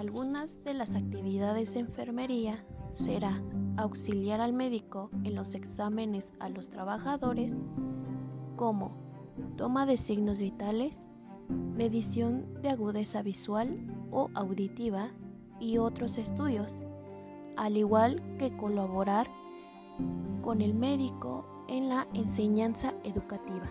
Algunas de las actividades de enfermería será auxiliar al médico en los exámenes a los trabajadores como toma de signos vitales, medición de agudeza visual o auditiva y otros estudios, al igual que colaborar con el médico en la enseñanza educativa.